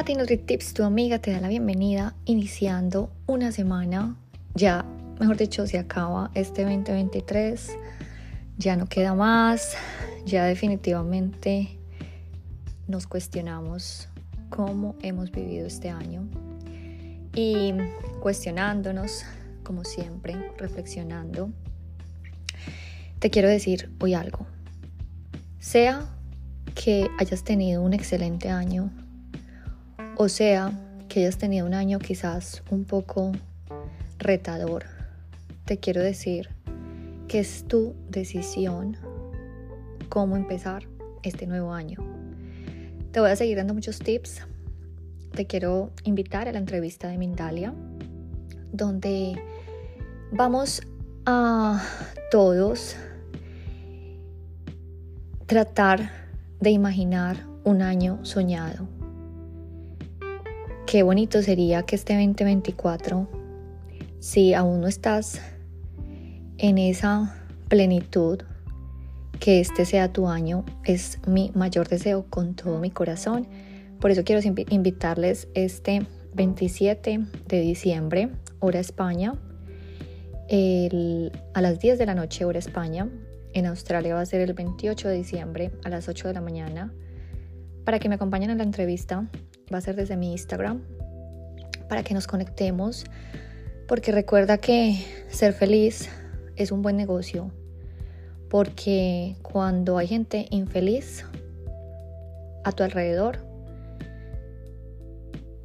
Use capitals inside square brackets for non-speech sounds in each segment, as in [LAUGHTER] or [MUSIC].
Tati NutriTips, tu amiga, te da la bienvenida iniciando una semana. Ya, mejor dicho, se acaba este 2023. Ya no queda más. Ya definitivamente nos cuestionamos cómo hemos vivido este año. Y cuestionándonos, como siempre, reflexionando, te quiero decir hoy algo. Sea que hayas tenido un excelente año o sea, que hayas tenido un año quizás un poco retador. Te quiero decir que es tu decisión cómo empezar este nuevo año. Te voy a seguir dando muchos tips. Te quiero invitar a la entrevista de Mindalia, donde vamos a todos tratar de imaginar un año soñado Qué bonito sería que este 2024, si aún no estás en esa plenitud, que este sea tu año, es mi mayor deseo con todo mi corazón. Por eso quiero invitarles este 27 de diciembre, hora España, a las 10 de la noche, hora España. En Australia va a ser el 28 de diciembre a las 8 de la mañana. Para que me acompañen en la entrevista, va a ser desde mi Instagram para que nos conectemos, porque recuerda que ser feliz es un buen negocio, porque cuando hay gente infeliz a tu alrededor,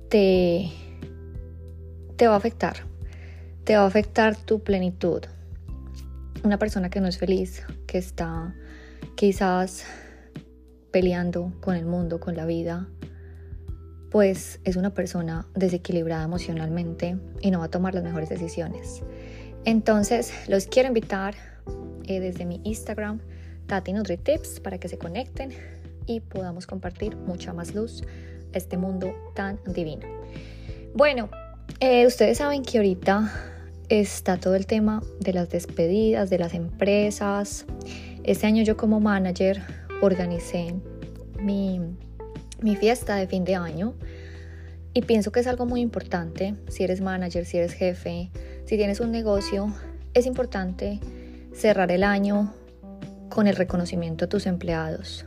te, te va a afectar, te va a afectar tu plenitud. Una persona que no es feliz, que está quizás peleando con el mundo, con la vida, pues es una persona desequilibrada emocionalmente y no va a tomar las mejores decisiones. Entonces, los quiero invitar eh, desde mi Instagram, Tati NutriTips, para que se conecten y podamos compartir mucha más luz a este mundo tan divino. Bueno, eh, ustedes saben que ahorita está todo el tema de las despedidas de las empresas. Este año yo como manager organicé mi mi fiesta de fin de año y pienso que es algo muy importante, si eres manager, si eres jefe, si tienes un negocio, es importante cerrar el año con el reconocimiento a tus empleados.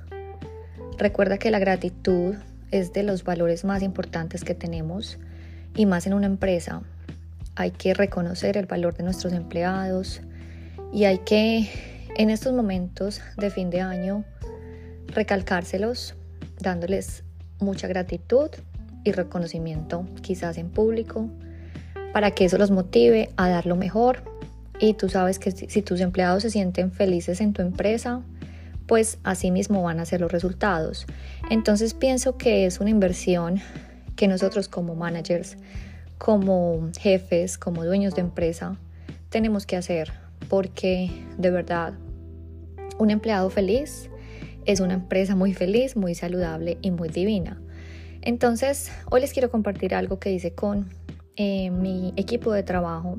Recuerda que la gratitud es de los valores más importantes que tenemos y más en una empresa. Hay que reconocer el valor de nuestros empleados y hay que en estos momentos de fin de año recalcárselos dándoles mucha gratitud y reconocimiento quizás en público para que eso los motive a dar lo mejor. Y tú sabes que si, tus empleados se sienten felices en tu empresa pues así mismo van a ser los resultados. Entonces pienso que es una inversión que nosotros como managers como jefes como dueños de empresa tenemos que hacer porque de verdad un empleado feliz es una empresa muy feliz, muy saludable y muy divina. Entonces, hoy les quiero compartir algo que hice con eh, mi equipo de trabajo.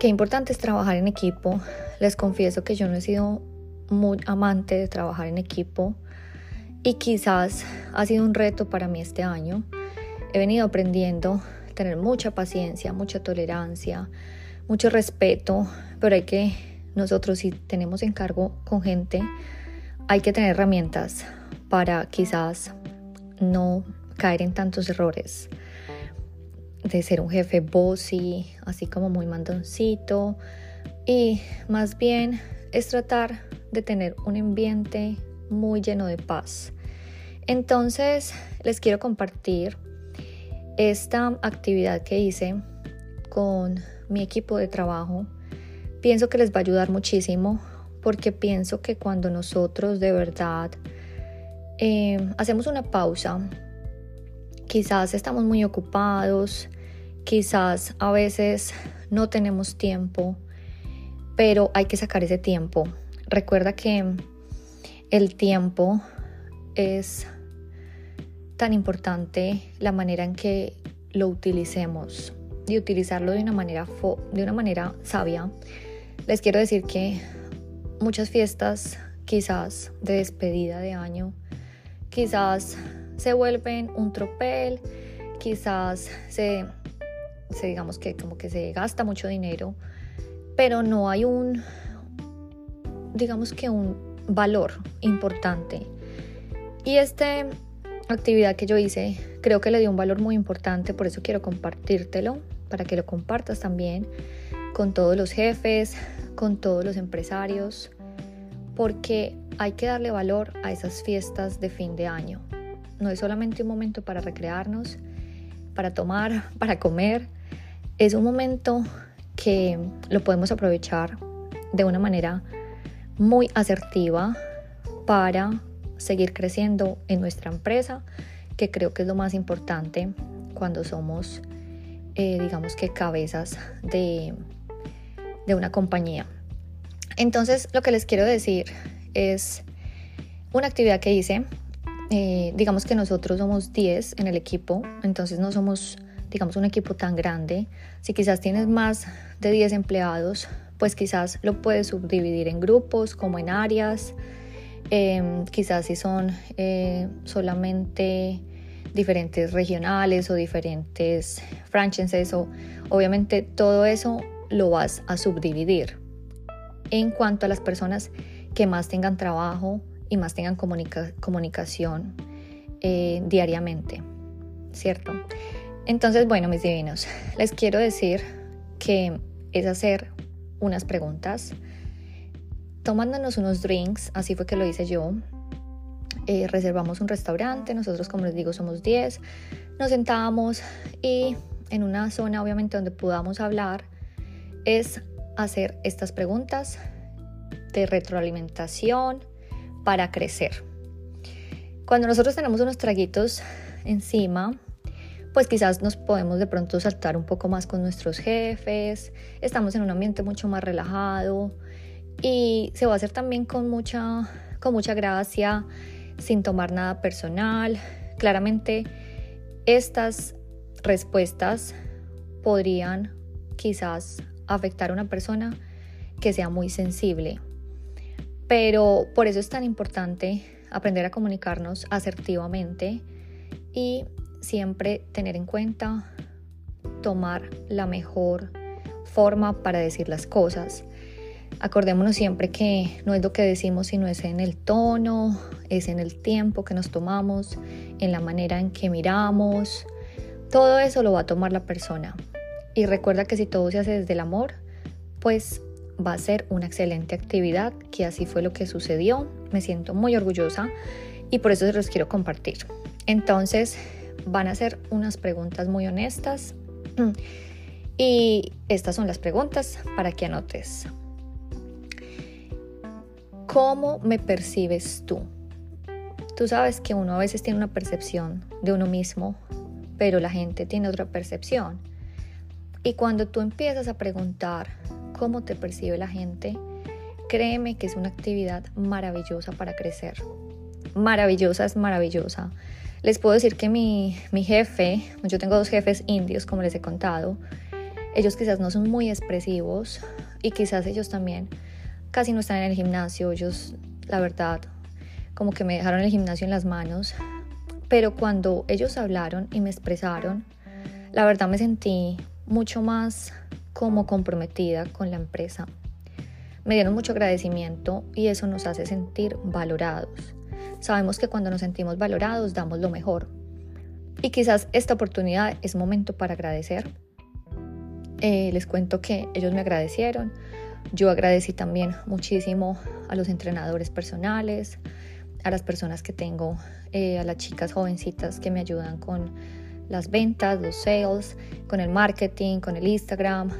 Qué importante es trabajar en equipo. Les confieso que yo no he sido muy amante de trabajar en equipo y quizás ha sido un reto para mí este año. He venido aprendiendo a tener mucha paciencia, mucha tolerancia, mucho respeto, pero hay que nosotros si tenemos encargo con gente, hay que tener herramientas para quizás no caer en tantos errores de ser un jefe bossy, así como muy mandoncito y más bien es tratar de tener un ambiente muy lleno de paz. Entonces les quiero compartir esta actividad que hice con mi equipo de trabajo. Pienso que les va a ayudar muchísimo porque pienso que cuando nosotros de verdad eh, hacemos una pausa, quizás estamos muy ocupados, quizás a veces no tenemos tiempo, pero hay que sacar ese tiempo. Recuerda que el tiempo es tan importante la manera en que lo utilicemos y utilizarlo de una manera, de una manera sabia. Les quiero decir que muchas fiestas quizás de despedida de año, quizás se vuelven un tropel, quizás se, digamos que como que se gasta mucho dinero, pero no hay un, digamos que un valor importante. Y esta actividad que yo hice creo que le dio un valor muy importante, por eso quiero compartírtelo, para que lo compartas también con todos los jefes, con todos los empresarios, porque hay que darle valor a esas fiestas de fin de año. No es solamente un momento para recrearnos, para tomar, [LAUGHS] para comer, es un momento que lo podemos aprovechar de una manera muy asertiva para seguir creciendo en nuestra empresa, que creo que es lo más importante cuando somos, eh, digamos que cabezas de, de una compañía. Entonces, lo que les quiero decir es una actividad que hice. Eh, digamos que nosotros somos 10 en el equipo, entonces no somos, digamos, un equipo tan grande. Si quizás tienes más de 10 empleados, pues quizás lo puedes subdividir en grupos, como en áreas. Em, quizás si son eh, solamente diferentes regionales o diferentes franchises o obviamente todo eso lo vas a subdividir en cuanto a las personas que más tengan trabajo y más tengan comunicación eh, diariamente, ¿cierto? Entonces, bueno, mis divinos, [LAUGHS] les quiero decir que es hacer unas preguntas, tomándonos unos drinks, así fue que lo hice yo. Eh, reservamos un restaurante, nosotros como les digo somos 10, nos sentábamos y en una zona obviamente donde podamos hablar es hacer estas preguntas de retroalimentación para crecer. Cuando nosotros tenemos unos traguitos encima, pues quizás nos podemos de pronto saltar un poco más con nuestros jefes, estamos en un ambiente mucho más relajado y se va a hacer también con mucha, con mucha gracia, sin tomar nada personal. Claramente estas respuestas podrían quizás afectar a una persona que sea muy sensible. Pero por eso es tan importante aprender a comunicarnos asertivamente y siempre tener en cuenta tomar la mejor forma para decir las cosas. Acordémonos siempre que no es lo que decimos, sino es en el tono, es en el tiempo que nos tomamos, en la manera en que miramos. Todo eso lo va a tomar la persona. Y recuerda que si todo se hace desde el amor, pues va a ser una excelente actividad, que así fue lo que sucedió. Me siento muy orgullosa y por eso se los quiero compartir. Entonces, van a ser unas preguntas muy honestas. [CLEARS THROAT] Y estas son las preguntas para que anotes. ¿Cómo me percibes tú? Tú sabes que uno a veces tiene una percepción de uno mismo, pero la gente tiene otra percepción. Y cuando tú empiezas a preguntar cómo te percibe la gente, créeme que es una actividad maravillosa para crecer. Maravillosa es maravillosa. Les puedo decir que mi, mi jefe, yo tengo dos jefes indios, como les he contado, ellos quizás no son muy expresivos y quizás ellos también casi no están en el gimnasio. Ellos, la verdad, como que me dejaron el gimnasio en las manos. Pero cuando ellos hablaron y me expresaron, la verdad me sentí mucho más como comprometida con la empresa. Me dieron mucho agradecimiento y eso nos hace sentir valorados. Sabemos que cuando nos sentimos valorados damos lo mejor. Y quizás esta oportunidad es momento para agradecer. Eh, les cuento que ellos me agradecieron. Yo agradecí también muchísimo a los entrenadores personales, a las personas que tengo, eh, a las chicas jovencitas que me ayudan con las ventas, los sales, con el marketing, con el Instagram.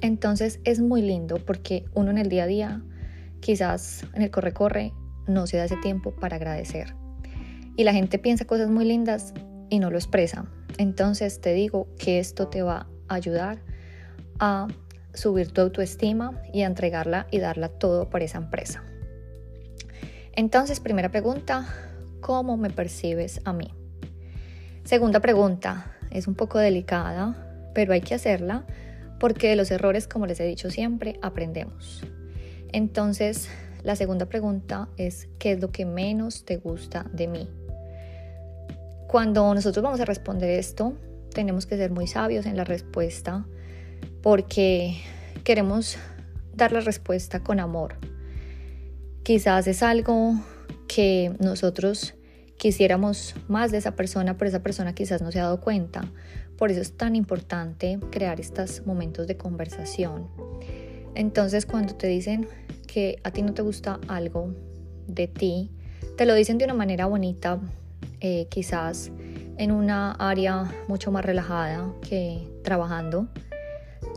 Entonces es muy lindo porque uno en el día a día, quizás en el corre-corre, no se da ese tiempo para agradecer. Y la gente piensa cosas muy lindas y no lo expresa. Entonces te digo que esto te va a ayudar a subir tu autoestima y a entregarla y darla todo por esa empresa. Entonces, primera pregunta, ¿cómo me percibes a mí? Segunda pregunta, es un poco delicada, pero hay que hacerla porque de los errores, como les he dicho siempre, aprendemos. Entonces, la segunda pregunta es, ¿qué es lo que menos te gusta de mí? cuando nosotros vamos a responder esto, tenemos que ser muy sabios en la respuesta porque queremos dar la respuesta con amor. Quizás es algo que nosotros quisiéramos más de esa persona, pero esa persona quizás no se ha dado cuenta. Por eso es tan importante crear estos momentos de conversación. Entonces cuando te dicen que a ti no te gusta algo de ti, te lo dicen de una manera bonita, eh, quizás en una área mucho más relajada que trabajando,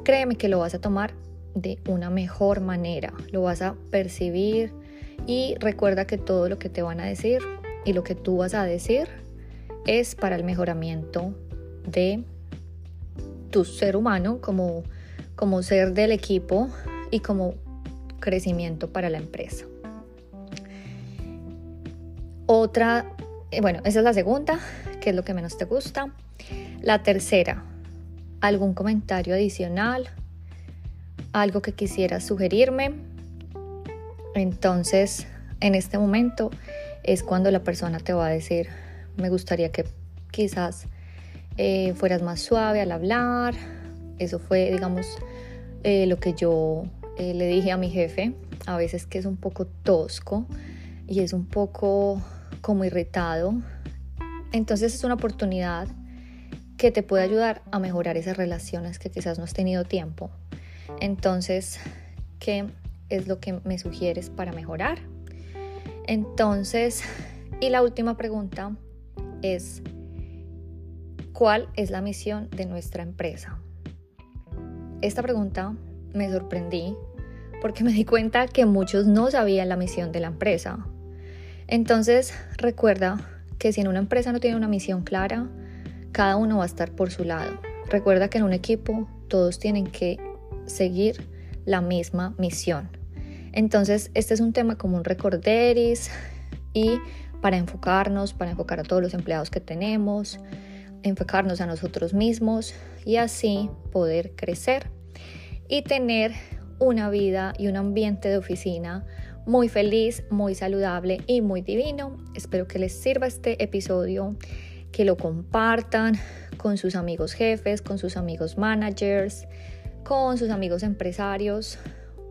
créeme que lo vas a tomar de una mejor manera, lo vas a percibir y recuerda que todo lo que te van a decir y lo que tú vas a decir es para el mejoramiento de tu ser humano como, como ser del equipo y como crecimiento para la empresa. Otra, eh, bueno, esa es la segunda, que es lo que menos te gusta. La tercera, algún comentario adicional, algo que quisieras sugerirme. Entonces, en este momento es cuando la persona te va a decir, me gustaría que quizás eh, fueras más suave al hablar. Eso fue, digamos, eh, lo que yo eh, le dije a mi jefe. A veces que es un poco tosco y es un poco como irritado. Entonces es una oportunidad que te puede ayudar a mejorar esas relaciones que quizás no has tenido tiempo. Entonces, ¿qué es lo que me sugieres para mejorar? Entonces, y la última pregunta es, ¿cuál es la misión de nuestra empresa? Esta pregunta me sorprendí porque me di cuenta que muchos no sabían la misión de la empresa. Entonces, recuerda que si en una empresa no tiene una misión clara, cada uno va a estar por su lado. Recuerda que en un equipo todos tienen que seguir la misma misión. Entonces, este es un tema como un recorderis y para enfocarnos, para enfocar a todos los empleados que tenemos, enfocarnos a nosotros mismos y así poder crecer y tener una vida y un ambiente de oficina muy feliz, muy saludable y muy divino. Espero que les sirva este episodio, que lo compartan con sus amigos jefes, con sus amigos managers, con sus amigos empresarios,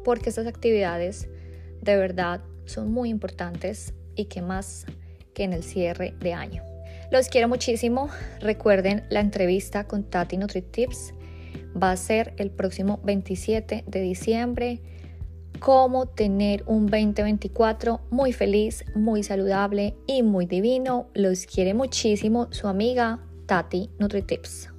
porque estas actividades de verdad son muy importantes y que más que en el cierre de año. Los quiero muchísimo. Recuerden la entrevista con Tati NutriTips va a ser el próximo 27 de diciembre. Cómo tener un 2024 muy feliz, muy saludable y muy divino. Los quiere muchísimo su amiga Tati NutriTips.